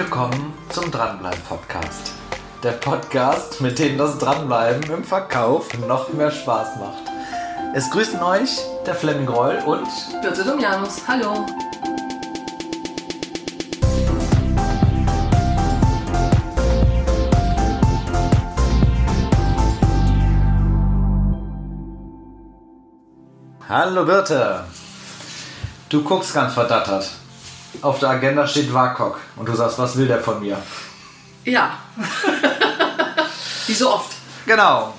willkommen zum Dranbleiben Podcast. Der Podcast, mit dem das Dranbleiben im Verkauf noch mehr Spaß macht. Es grüßen euch der Fleming Groll und Birte Domianus. Hallo. Hallo Birte. Du guckst ganz verdattert. Auf der Agenda steht WAKOK und du sagst, was will der von mir? Ja. Wie so oft. Genau.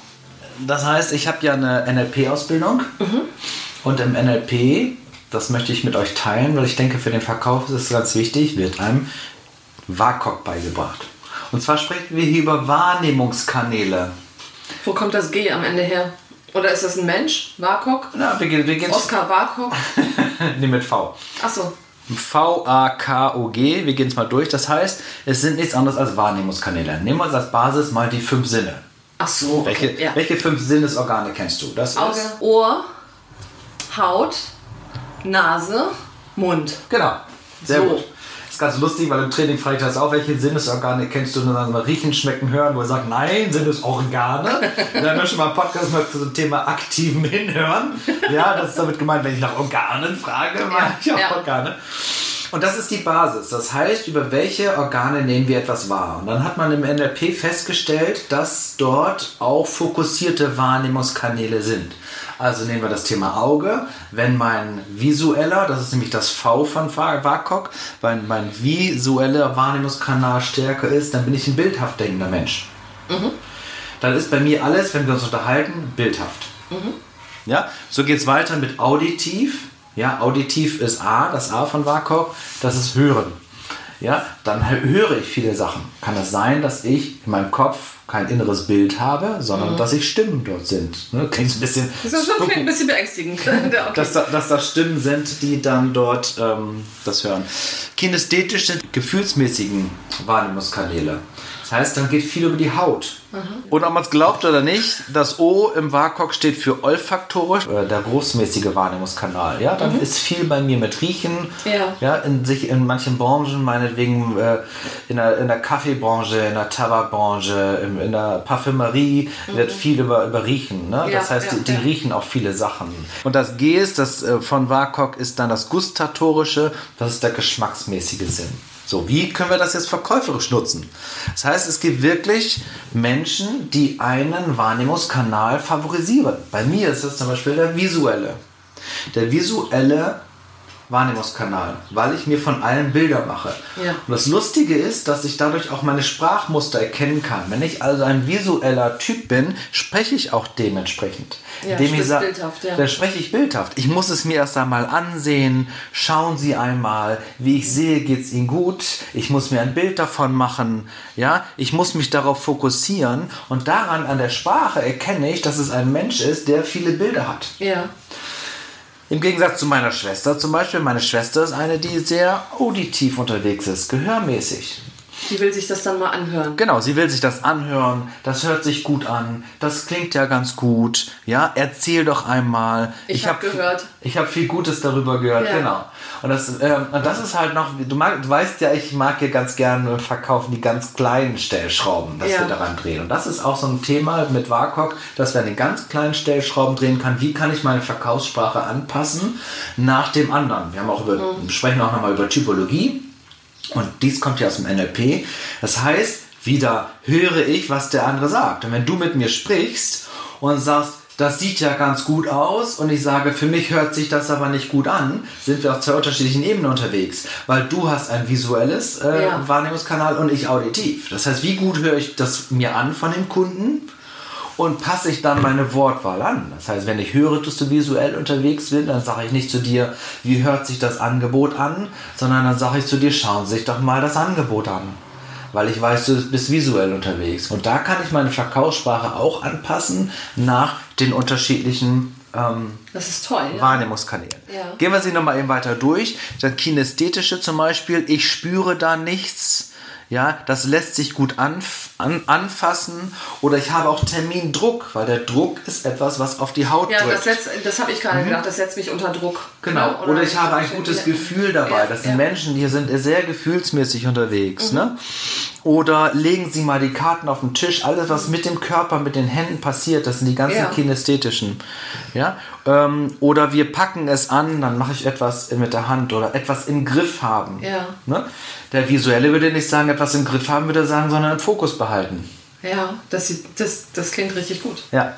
Das heißt, ich habe ja eine NLP-Ausbildung und im NLP, das möchte ich mit euch teilen, weil ich denke, für den Verkauf ist es ganz wichtig, wird einem WAKOK beigebracht. Und zwar sprechen wir hier über Wahrnehmungskanäle. Wo kommt das G am Ende her? Oder ist das ein Mensch? Warkok? Na, wir gehen, wir gehen Oskar Warkok? nee, mit V. Achso. V-A-K-O-G, wir gehen es mal durch. Das heißt, es sind nichts anderes als Wahrnehmungskanäle. Nehmen wir uns als Basis mal die fünf Sinne. Ach so. Welche, Okay. Ja. welche fünf Sinnesorgane kennst du? Das Auge, ist. Ohr, Haut, Nase, Mund. Genau. Sehr So. gut. Ganz lustig, weil im Training frage ich das auch, welche Sinnesorgane kennst du? Und dann riechen, schmecken, hören, wo er sagt, nein, Sinnesorgane. Wir haben ja schon mal einen Podcast gemacht zum Thema aktiven Hinhören. Ja, das ist damit gemeint, wenn ich nach Organen frage, meine ich auch ja. Organe. Und das ist die Basis. Das heißt, über welche Organe nehmen wir etwas wahr? Und dann hat man im NLP festgestellt, dass dort auch fokussierte Wahrnehmungskanäle sind. Also nehmen wir das Thema Auge. Wenn mein visueller, das ist nämlich das V von WAKOK, wenn mein visueller Wahrnehmungskanal stärker ist, dann bin ich ein bildhaft denkender Mensch. Dann ist bei mir alles, wenn wir uns unterhalten, bildhaft. Ja, so geht es weiter mit auditiv. Ja, auditiv ist A, das A von WAKOK, das ist Hören. Ja, dann hö- höre ich viele Sachen. Kann es sein, dass ich in meinem Kopf kein inneres Bild habe, sondern dass ich Stimmen dort sind. Ne? Klingt ein bisschen. Das ist schon ein bisschen beängstigend. Ja, okay. dass, da, dass das Stimmen sind, die dann dort ähm, das hören. Kinästhetische, gefühlsmäßigen Wahrnehmungskanäle. Das heißt, dann geht viel über die Haut. Und ob man es glaubt oder nicht, das O im WAKOK steht für olfaktorisch, äh, der großmäßige Wahrnehmungskanal. Ja, dann ist viel bei mir mit Riechen. Ja. Ja, in, sich in manchen Branchen, meinetwegen äh, in, der, in der Kaffeebranche, in der Tabakbranche, in, in der Parfümerie wird viel über, über Riechen. Ne? Ja, das heißt, ja, die, die riechen auch viele Sachen. Und das G ist, das äh, von WAKOK ist dann das gustatorische, das ist der geschmacksmäßige Sinn. So, wie können wir das jetzt verkäuferisch nutzen? Das heißt, es gibt wirklich Menschen, die einen Wahrnehmungskanal favorisieren. Bei mir ist es zum Beispiel der visuelle. Der visuelle Wahrnehmungskanal, weil ich mir von allen Bilder mache. Ja. Und das Lustige ist, dass ich dadurch auch meine Sprachmuster erkennen kann. Wenn ich also ein visueller Typ bin, spreche ich auch dementsprechend. Ja, Indem ich sag- bildhaft, ja. Da spreche ich bildhaft. Ich muss es mir erst einmal ansehen. Schauen Sie einmal, wie ich sehe, geht es Ihnen gut. Ich muss mir ein Bild davon machen. Ja, ich muss mich darauf fokussieren. Und daran, an der Sprache, erkenne ich, dass es ein Mensch ist, der viele Bilder hat. ja. Im Gegensatz zu meiner Schwester zum Beispiel. Meine Schwester ist eine, die sehr auditiv unterwegs ist, gehörmäßig. Die will sich das dann mal anhören. Genau, sie will sich das anhören. Das hört sich gut an. Das klingt ja ganz gut. Ja, erzähl doch einmal. Ich hab hab gehört. Ich habe viel Gutes darüber gehört. Ja. Genau. Und das, ähm, und das ist halt noch. Du, mag, du weißt ja, ich mag hier ganz gerne verkaufen die ganz kleinen Stellschrauben, dass Ja. wir daran drehen. Und das ist auch so ein Thema mit WAKOK, dass wir an den ganz kleinen Stellschrauben drehen kann. Wie kann ich meine Verkaufssprache anpassen nach dem anderen? Wir haben auch über, Mhm. sprechen auch nochmal über Typologie. Und dies kommt ja aus dem NLP. Das heißt, wieder höre ich, was der andere sagt. Und wenn du mit mir sprichst und sagst, das sieht ja ganz gut aus und ich sage, für mich hört sich das aber nicht gut an, sind wir auf zwei unterschiedlichen Ebenen unterwegs. Weil du hast ein visuelles äh, Ja. Wahrnehmungskanal und ich auditiv. Das heißt, wie gut höre ich das mir an von dem Kunden und passe ich dann meine Wortwahl an. Das heißt, wenn ich höre, dass du visuell unterwegs bist, dann sage ich nicht zu dir, wie hört sich das Angebot an, sondern dann sage ich zu dir, schauen Sie sich doch mal das Angebot an. Weil ich weiß, du bist visuell unterwegs. Und da kann ich meine Verkaufssprache auch anpassen nach den unterschiedlichen ähm, Das ist toll. Ja. Wahrnehmungskanälen. Ja. Gehen wir sie nochmal eben weiter durch. Das Kinästhetische zum Beispiel, ich spüre da nichts. Ja, das lässt sich gut anf an, anfassen. Oder ich habe auch Termindruck, weil der Druck ist etwas, was auf die Haut Ja, drückt. das, setzt, das habe ich gerade gedacht, das setzt mich unter Druck. Genau. Ja, Oder, ich habe ein gutes ja. Gefühl dabei. Ja, Das sind ja. Menschen, die sind sehr gefühlsmäßig unterwegs. Ne? Oder legen Sie mal die Karten auf den Tisch. Alles, was mit dem Körper, mit den Händen passiert, das sind die ganzen Ja. kinästhetischen. Ja? Ähm, oder wir packen es an, dann mache ich etwas mit der Hand oder etwas im Griff haben. Ja. Ne? Der Visuelle würde nicht sagen, etwas im Griff haben, würde sagen, sondern im Fokus behalten. Ja, das, das, das klingt richtig gut. Ja.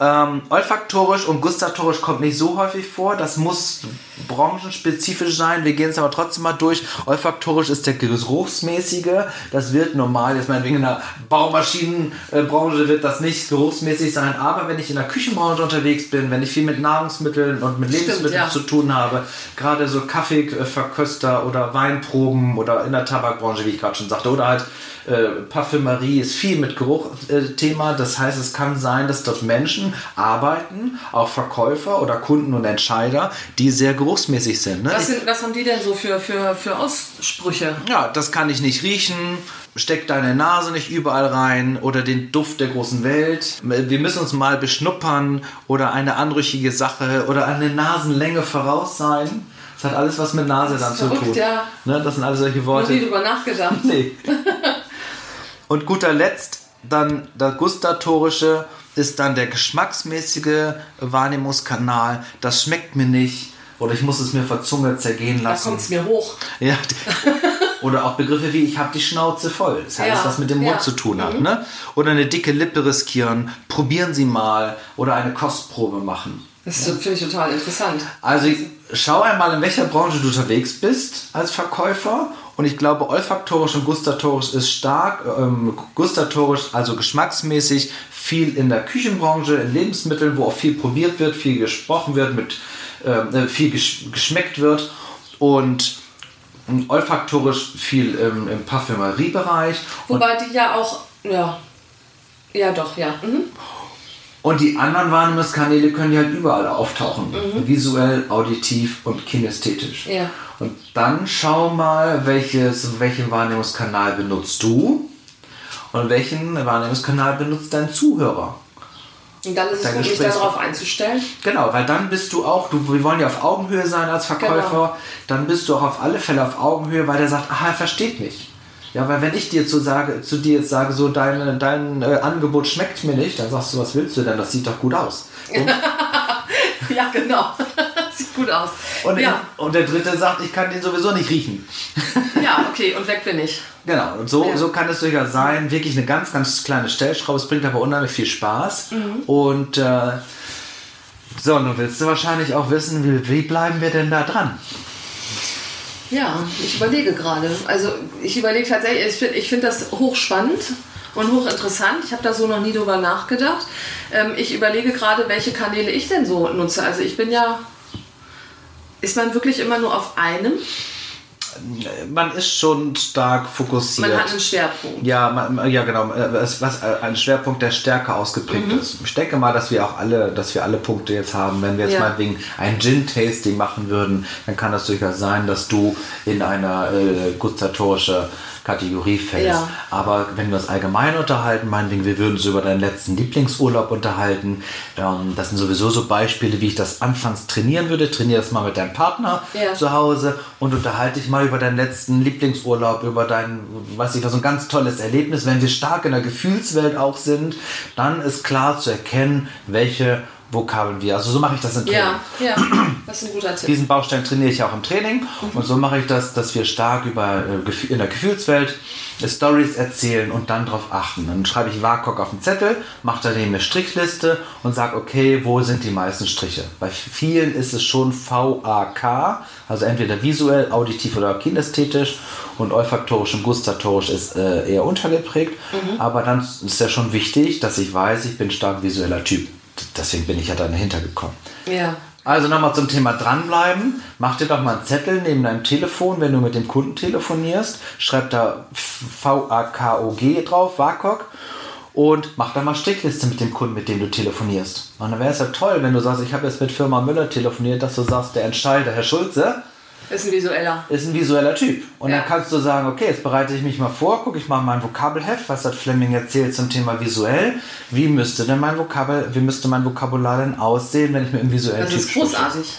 Ähm, olfaktorisch und gustatorisch kommt nicht so häufig vor. Das muss branchenspezifisch sein. Wir gehen es aber trotzdem mal durch. Olfaktorisch ist der geruchsmäßige. Das wird normal, jetzt meinetwegen in der Baumaschinenbranche wird das nicht geruchsmäßig sein. Aber wenn ich in der Küchenbranche unterwegs bin, wenn ich viel mit Nahrungsmitteln und mit Lebensmitteln ja. zu tun habe, gerade so Kaffeeverköster oder Weinproben oder in der Tabakbranche, wie ich gerade schon sagte, oder halt äh, Parfümerie ist viel mit Geruch äh, Thema. Das heißt, es kann sein, dass dort Menschen arbeiten, auch Verkäufer oder Kunden und Entscheider, die sehr geruchsmäßig sind. Ne? Was, sind, was haben die denn so für, für, für Aussprüche? Ja, das kann ich nicht riechen. Steck deine Nase nicht überall rein oder den Duft der großen Welt. Wir müssen uns mal beschnuppern oder eine anrüchige Sache oder eine Nasenlänge voraus sein. Das hat alles was mit Nase dann zu verrückt, tun. ja. Ne, das sind alle solche Noch Worte. nie drüber nachgedacht. Nee. Und guter Letzt dann der gustatorische ist dann der geschmacksmäßige Wahrnehmungskanal. Das schmeckt mir nicht oder ich muss es mir vor Zunge zergehen Da lassen. kommt es mir hoch. Ja, oder auch Begriffe wie ich habe die Schnauze voll. Das heißt, Ja, was mit dem Mund ja. zu tun hat. Ne? Oder eine dicke Lippe riskieren. Probieren Sie mal. Oder eine Kostprobe machen. Das finde ich total interessant. Also schau einmal, in welcher Branche du unterwegs bist als Verkäufer. Und ich glaube, olfaktorisch und gustatorisch ist stark. Ähm, gustatorisch, also geschmacksmäßig, viel in der Küchenbranche, in Lebensmitteln, wo auch viel probiert wird, viel gesprochen wird, mit ähm, äh, viel gesch geschmeckt wird. Und ähm, olfaktorisch viel im, im Parfümeriebereich. Wobei die ja auch, ja, ja doch, ja. Mhm. Und die anderen Wahrnehmungskanäle können ja halt überall auftauchen. Visuell, auditiv und kinästhetisch. Ja. Und dann schau mal, welches, welchen Wahrnehmungskanal benutzt du und welchen Wahrnehmungskanal benutzt dein Zuhörer. Und dann ist es Dein gut, darauf einzustellen. Genau, weil dann bist du auch, du, wir wollen ja auf Augenhöhe sein als Verkäufer, Genau. dann bist du auch auf alle Fälle auf Augenhöhe, weil der sagt, aha, er versteht mich. Ja, weil wenn ich dir zu, sage, zu dir jetzt sage, so dein, dein äh, Angebot schmeckt mir nicht, dann sagst du, was willst du denn? Das sieht doch gut aus. Und, Ja, genau. Sieht gut aus. und, ja. und der dritte sagt, ich kann den sowieso nicht riechen. ja, okay, und weg bin ich. Genau, und so, Ja. so kann es durchaus sein. Wirklich eine ganz, ganz kleine Stellschraube. Es bringt aber unheimlich viel Spaß. Mhm. Und äh, so, nun willst du wahrscheinlich auch wissen, wie, wie bleiben wir denn da dran? Ja, ich überlege gerade. Also ich überlege tatsächlich, ich finde find das hochspannend und hochinteressant. Ich habe da so noch nie drüber nachgedacht. Ähm, ich überlege gerade, welche Kanäle ich denn so nutze. Also ich bin ja... Ist man wirklich immer nur auf einem? Man ist schon stark fokussiert. Man hat einen Schwerpunkt. Ja, man, ja genau. äh, Was, äh, ein Schwerpunkt, der stärker ausgeprägt Mhm. ist. Ich denke mal, dass wir auch alle, dass wir alle Punkte jetzt haben. Wenn wir jetzt Ja. mal wegen ein Gin-Tasting machen würden, dann kann das durchaus sein, dass du in eine äh, gustatorische Kategorie fällst. Ja. Aber wenn wir uns allgemein unterhalten, meinetwegen, wir würden uns über deinen letzten Lieblingsurlaub unterhalten. Das sind sowieso so Beispiele, wie ich das anfangs trainieren würde. Trainier das mal mit deinem Partner Ja. zu Hause und unterhalte dich mal über deinen letzten Lieblingsurlaub, über dein, weiß ich was, so ein ganz tolles Erlebnis. Wenn wir stark in der Gefühlswelt auch sind, dann ist klar zu erkennen, welche Vokabeln wir. Also so mache ich das im Training. Ja, ja, das ist ein guter Tipp. Diesen Baustein trainiere ich ja auch im Training und so mache ich das, dass wir stark über äh, in der Gefühlswelt Stories erzählen und dann darauf achten. Dann schreibe ich WAKOK auf den Zettel, mache daneben eine Strichliste und sage, okay, wo sind die meisten Striche? Bei vielen ist es schon VAK, also entweder visuell, auditiv oder kinästhetisch und olfaktorisch und gustatorisch ist äh, eher untergeprägt. Aber dann ist ja schon wichtig, dass ich weiß, ich bin stark visueller Typ. Deswegen bin ich ja dann dahinter gekommen. Ja. Also nochmal zum Thema dranbleiben. Mach dir doch mal einen Zettel neben deinem Telefon, wenn du mit dem Kunden telefonierst. Schreib da V-A-K-O-G drauf, WAKOK. Und mach da mal Strichliste mit dem Kunden, mit dem du telefonierst. Und dann wäre es ja toll, wenn du sagst, ich habe jetzt mit Firma Müller telefoniert, dass du sagst, der Entscheider, Herr Schulze, Ist ein visueller. Ist ein visueller Typ. Und Ja. dann kannst du sagen, okay, jetzt bereite ich mich mal vor, gucke ich mal mein Vokabelheft, was hat Fleming erzählt zum Thema visuell. Wie müsste denn mein Vokabel, wie müsste mein Vokabular denn aussehen, wenn ich mit einem visuellen Das Typ ist spreche? großartig.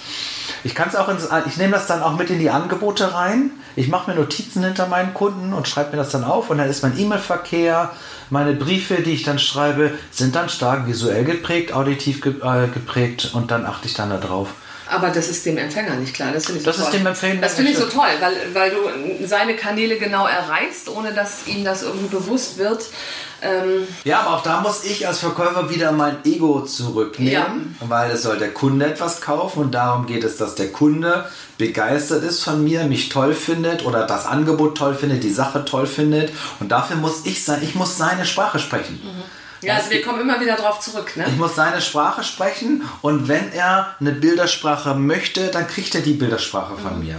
Ich kann es auch ins, ich nehme das dann auch mit in die Angebote rein. Ich mache mir Notizen hinter meinen Kunden und schreibe mir das dann auf und dann ist mein E-Mail-Verkehr, meine Briefe, die ich dann schreibe, sind dann stark visuell geprägt, auditiv äh, geprägt und dann achte ich dann darauf. Aber das ist dem Empfänger nicht klar. Das finde ich so Das ist toll. dem Empfänger Das finde ich so toll, weil, weil du seine Kanäle genau erreichst, ohne dass ihm das irgendwie bewusst wird. Ähm, Ja, aber auch da muss ich als Verkäufer wieder mein Ego zurücknehmen, weil es soll der Kunde etwas kaufen und darum geht es, dass der Kunde begeistert ist von mir, mich toll findet oder das Angebot toll findet, die Sache toll findet und dafür muss ich sein, ich muss seine Sprache sprechen. Ja, also wir kommen immer wieder drauf zurück. Ne? Ich muss seine Sprache sprechen und wenn er eine Bildersprache möchte, dann kriegt er die Bildersprache Mhm. von mir.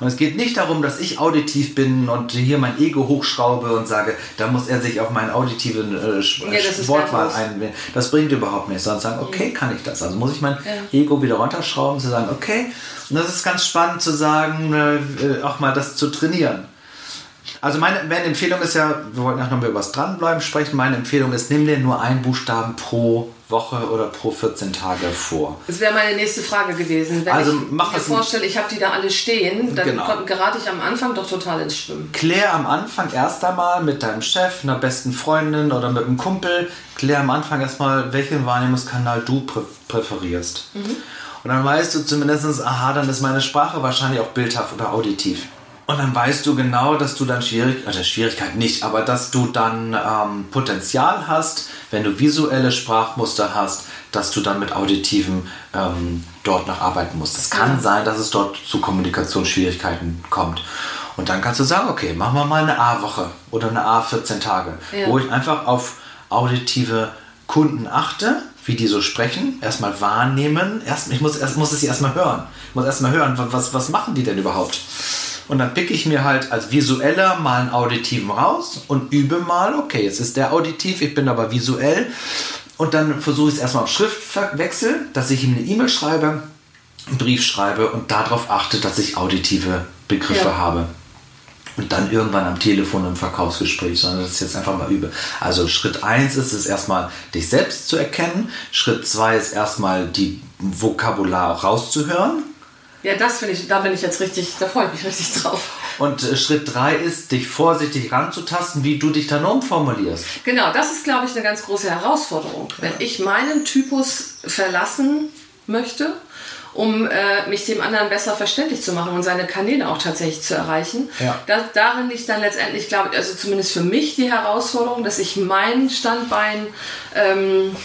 Und es geht nicht darum, dass ich auditiv bin und hier mein Ego hochschraube und sage, da muss er sich auf meinen auditiven äh, Ja, Wortwahl einwählen. Das bringt überhaupt nichts. Sondern sagen, okay, Mhm. kann ich das? Also muss ich mein Ego wieder runterschrauben, zu sagen, okay. Und das ist ganz spannend zu sagen, äh, auch mal das zu trainieren. Also meine, meine Empfehlung ist ja, wir wollten ja noch mal über das Dranbleiben sprechen, meine Empfehlung ist, nimm dir nur einen Buchstaben pro Woche oder pro 14 Tage vor. Das wäre meine nächste Frage gewesen. Wenn Also ich mach mir vorstelle, ich habe die da alle stehen, dann Genau. kommt- gerate ich am Anfang doch total ins Schwimmen. Klär am Anfang erst einmal mit deinem Chef, einer besten Freundin oder mit einem Kumpel, klär am Anfang erstmal, welchen Wahrnehmungskanal du prä präferierst. Und dann weißt du zumindest, aha, dann ist meine Sprache wahrscheinlich auch bildhaft oder auditiv. Und dann weißt du genau, dass du dann schwierig, oder Schwierigkeit nicht, aber dass du dann ähm, Potenzial hast, wenn du visuelle Sprachmuster hast, dass du dann mit auditiven ähm, dort noch arbeiten musst. Es kann sein, dass es dort zu Kommunikationsschwierigkeiten kommt. Und dann kannst du sagen, okay, machen wir mal eine A-Woche oder eine A-14 Tage, Ja. wo ich einfach auf auditive Kunden achte, wie die so sprechen, erstmal wahrnehmen. Erst, ich muss, erst, muss es sie erstmal hören. Ich muss erstmal hören, wa- was, was machen die denn überhaupt? Und dann picke ich mir halt als visueller mal einen auditiven raus und übe mal, okay, jetzt ist der auditiv, ich bin aber visuell. Und dann versuche ich es erstmal auf Schriftwechsel, dass ich ihm eine E-Mail schreibe, einen Brief schreibe und darauf achte, dass ich auditive Begriffe Ja. habe. Und dann irgendwann am Telefon im Verkaufsgespräch, sondern das ist jetzt einfach mal übe. Also Schritt 1 ist es erstmal, dich selbst zu erkennen. Schritt 2 ist erstmal die Vokabular rauszuhören. Ja, das finde ich, da bin ich jetzt richtig, da freue ich mich richtig drauf. Und äh, Schritt 3 ist, dich vorsichtig ranzutasten, wie du dich dann umformulierst. Genau, das ist, glaube ich, eine ganz große Herausforderung. Wenn ich meinen Typus verlassen möchte, um äh, mich dem anderen besser verständlich zu machen und seine Kanäle auch tatsächlich zu erreichen, Ja. da, darin liegt dann letztendlich, glaube ich, also zumindest für mich die Herausforderung, dass ich mein Standbein, ähm,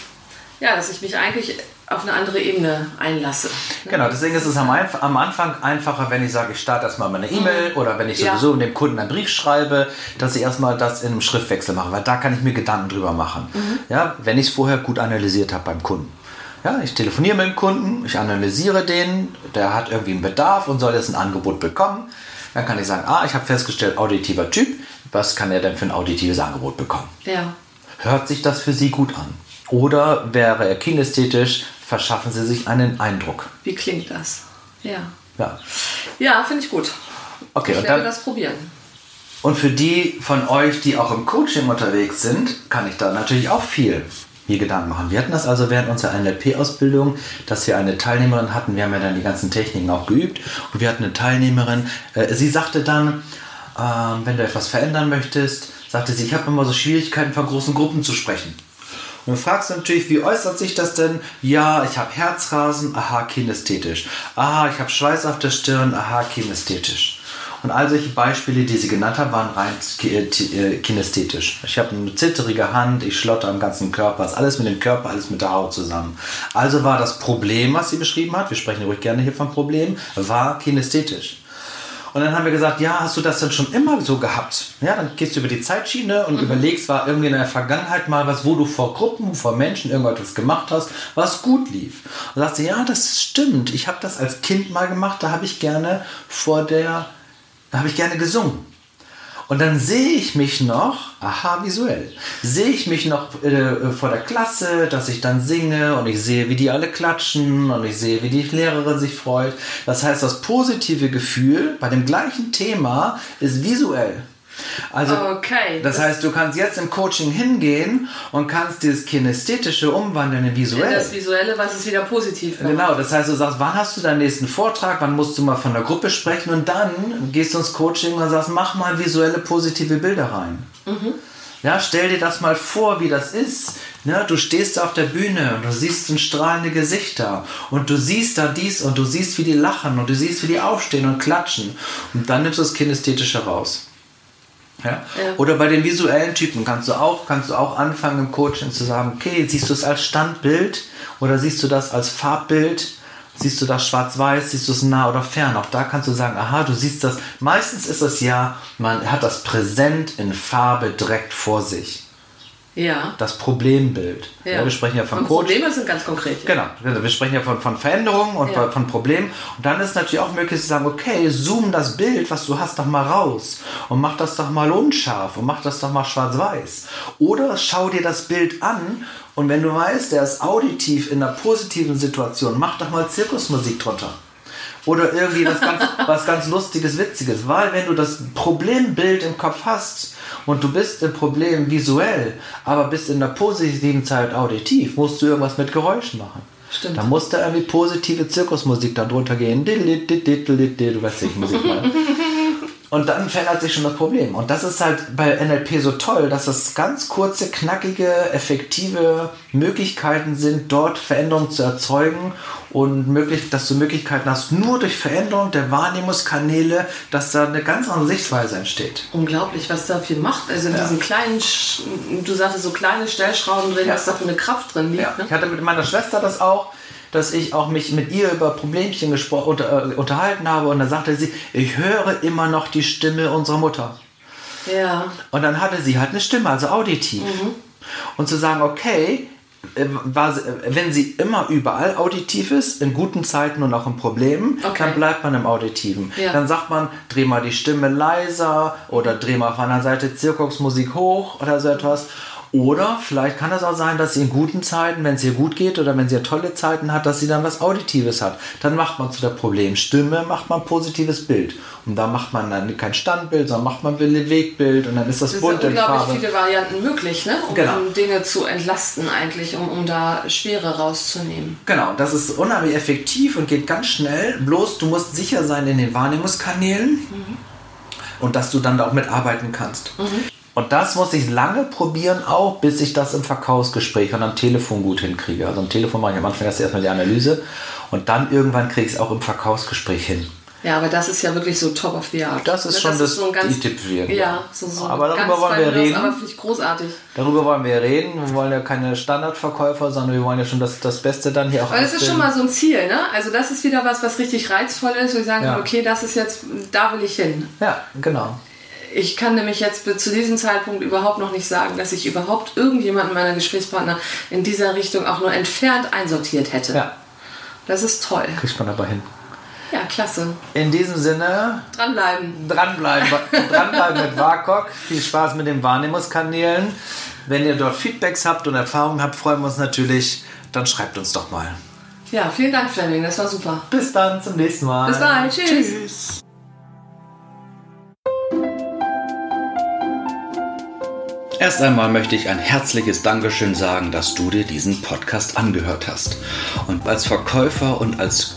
ja, dass ich mich eigentlich auf eine andere Ebene einlasse. Genau, deswegen ist es am, einf- am Anfang einfacher, wenn ich sage, ich starte erstmal meine E-Mail oder wenn ich Ja. sowieso dem Kunden einen Brief schreibe, dass ich erstmal das in einem Schriftwechsel mache, weil da kann ich mir Gedanken drüber machen. Ja, wenn ich es vorher gut analysiert habe beim Kunden. Ja, ich telefoniere mit dem Kunden, ich analysiere den, der hat irgendwie einen Bedarf und soll jetzt ein Angebot bekommen. Dann kann ich sagen, ah, ich habe festgestellt, auditiver Typ, was kann er denn für ein auditives Angebot bekommen? Ja. Hört sich das für Sie gut an? Oder wäre er kinästhetisch, verschaffen Sie sich einen Eindruck. Wie klingt das? Ja. Ja. Ja, finde ich gut. Okay, ich und, werde dann, das probieren. und für die von euch, die auch im Coaching unterwegs sind, kann ich da natürlich auch viel mir Gedanken machen. Wir hatten das also während unserer NLP-Ausbildung, dass wir eine Teilnehmerin hatten, wir haben ja dann die ganzen Techniken auch geübt, und wir hatten eine Teilnehmerin, äh, sie sagte dann, ähm, wenn du etwas verändern möchtest, sagte sie, ich habe immer so Schwierigkeiten, vor großen Gruppen zu sprechen. Und du fragst natürlich, wie äußert sich das denn? Ja, ich habe Herzrasen, aha, kinästhetisch. Aha, ich habe Schweiß auf der Stirn, aha, kinästhetisch. Und all solche Beispiele, die sie genannt hat, waren rein äh, äh, kinästhetisch. Ich habe eine zitterige Hand, ich schlotter am ganzen Körper, ist alles mit dem Körper, alles mit der Haut zusammen. Also war das Problem, was sie beschrieben hat, wir sprechen ruhig gerne hier von Problem, war kinästhetisch. Und dann haben wir gesagt, ja, hast du das denn schon immer so gehabt? Ja, dann gehst du über die Zeitschiene und überlegst, war irgendwie in der Vergangenheit mal was, wo du vor Gruppen, vor Menschen irgendetwas gemacht hast, was gut lief. Und sagst du, ja, das stimmt. Ich habe das als Kind mal gemacht, da habe ich gerne vor der, da habe ich gerne gesungen. Und dann sehe ich mich noch, aha, visuell, sehe ich mich noch äh, vor der Klasse, dass ich dann singe und ich sehe, wie die alle klatschen und ich sehe, wie die Lehrerin sich freut. Das heißt, das positive Gefühl bei dem gleichen Thema ist visuell. Also, Okay, das das- heißt, du kannst jetzt im Coaching hingehen und kannst dieses Kinästhetische umwandeln in visuell. Das Visuelle, was es wieder positiv macht. Genau, das heißt, du sagst, wann hast du deinen nächsten Vortrag, wann musst du mal von der Gruppe sprechen und dann gehst du ins Coaching und sagst, mach mal visuelle positive Bilder rein. Ja, stell dir das mal vor, wie das ist. Ja, du stehst auf der Bühne und du siehst ein strahlende Gesichter und du siehst da dies und du siehst, wie die lachen und du siehst, wie die aufstehen und klatschen. Und dann nimmst du das Kinästhetische raus. Ja? Ja. Oder bei den visuellen Typen kannst du auch, kannst du auch anfangen im Coaching zu sagen, okay, siehst du es als Standbild oder siehst du das als Farbbild? Siehst du das schwarz-weiß, siehst du es nah oder fern? Auch da kannst du sagen, aha, du siehst das. Meistens ist es ja, man hat das präsent in Farbe direkt vor sich. Ja. Das Problembild. Ja. wir sprechen ja von und Coaching. Probleme sind ganz konkret. Ja. Genau, also wir sprechen ja von, von Veränderungen und Ja. von Problemen. Und dann ist natürlich auch möglich zu sagen, okay, zoom das Bild, was du hast, doch mal raus und mach das doch mal unscharf und mach das doch mal schwarz-weiß. Oder schau dir das Bild an und wenn du weißt, der ist auditiv in einer positiven Situation, mach doch mal Zirkusmusik drunter. Oder irgendwie was ganz, was ganz Lustiges, Witziges. Weil wenn du das Problembild im Kopf hast und du bist im Problem visuell, aber bist in der positiven Zeit auditiv, musst du irgendwas mit Geräuschen machen. Stimmt. Da muss da irgendwie positive Zirkusmusik dann drunter gehen. Du weißt, welche Musik meine. Und dann verändert sich schon das Problem. Und das ist halt bei NLP so toll, dass es ganz kurze, knackige, effektive Möglichkeiten sind, dort Veränderungen zu erzeugen und möglich, dass du Möglichkeiten hast, nur durch Veränderung der Wahrnehmungskanäle, dass da eine ganz andere Sichtweise entsteht. Unglaublich, was da viel macht. Also in diesen kleinen, du sagtest so kleine Stellschrauben drin, Ja. was da für eine Kraft drin liegt. Ja, Ne? ich hatte mit meiner Schwester das auch, dass ich auch mich mit ihr über Problemchen unter, äh, unterhalten habe und dann sagte sie, ich höre immer noch die Stimme unserer Mutter. Ja. Und dann hatte sie halt eine Stimme, also auditiv. Mhm. Und zu sagen, okay, äh, war äh, wenn sie immer überall auditiv ist, in guten Zeiten und auch in Problemen, Okay. dann bleibt man im Auditiven. Ja. Dann sagt man, dreh mal die Stimme leiser oder dreh mal auf einer Seite Zirkusmusik hoch oder so etwas. Oder vielleicht kann es auch sein, dass sie in guten Zeiten, wenn es ihr gut geht oder wenn sie tolle Zeiten hat, dass sie dann was Auditives hat. Dann macht man zu der Problemstimme, macht man ein positives Bild. Und da macht man dann kein Standbild, sondern macht man ein Wegbild und dann ist das Es sind bunt in unglaublich Farbe. viele Varianten möglich, ne? um, Genau. Dinge zu entlasten eigentlich, um, um da Schwere rauszunehmen. Genau, das ist unheimlich effektiv und geht ganz schnell. Bloß du musst sicher sein in den Wahrnehmungskanälen und dass du dann da auch mitarbeiten kannst. Und das muss ich lange probieren, auch bis ich das im Verkaufsgespräch und am Telefon gut hinkriege. Also am Telefon mache ich am Anfang erst erstmal die Analyse und dann irgendwann kriege ich es auch im Verkaufsgespräch hin. Ja, aber das ist ja wirklich so top of the art. Das ist Ne, schon das- so ein ganz, für- Ja, so, so Aber darüber wollen wir reden. Aber finde ich großartig. Darüber wollen wir reden. Wir wollen ja keine Standardverkäufer, sondern wir wollen ja schon das, das Beste dann hier auch Aber das ist schon mal so ein Ziel, ne? Also das ist wieder was, was richtig reizvoll ist, wo ich sagen Ja. okay, das ist jetzt, da will ich hin. Ja, genau. Ich kann nämlich jetzt bis zu diesem Zeitpunkt überhaupt noch nicht sagen, dass ich überhaupt irgendjemanden meiner Gesprächspartner in dieser Richtung auch nur entfernt einsortiert hätte. Ja, Das ist toll. kriegt man aber hin. Ja, klasse. In diesem Sinne, Dranbleiben. dranbleiben, dranbleiben mit WAKOK. Viel Spaß mit den Wahrnehmungskanälen. Wenn ihr dort Feedbacks habt und Erfahrungen habt, freuen wir uns natürlich. Dann schreibt uns doch mal. Ja, vielen Dank, Fleming. Das war super. Bis dann, zum nächsten Mal. Bis bald. Tschüss. Tschüss. Erst einmal möchte ich ein herzliches Dankeschön sagen, dass du dir diesen Podcast angehört hast. Und als Verkäufer und als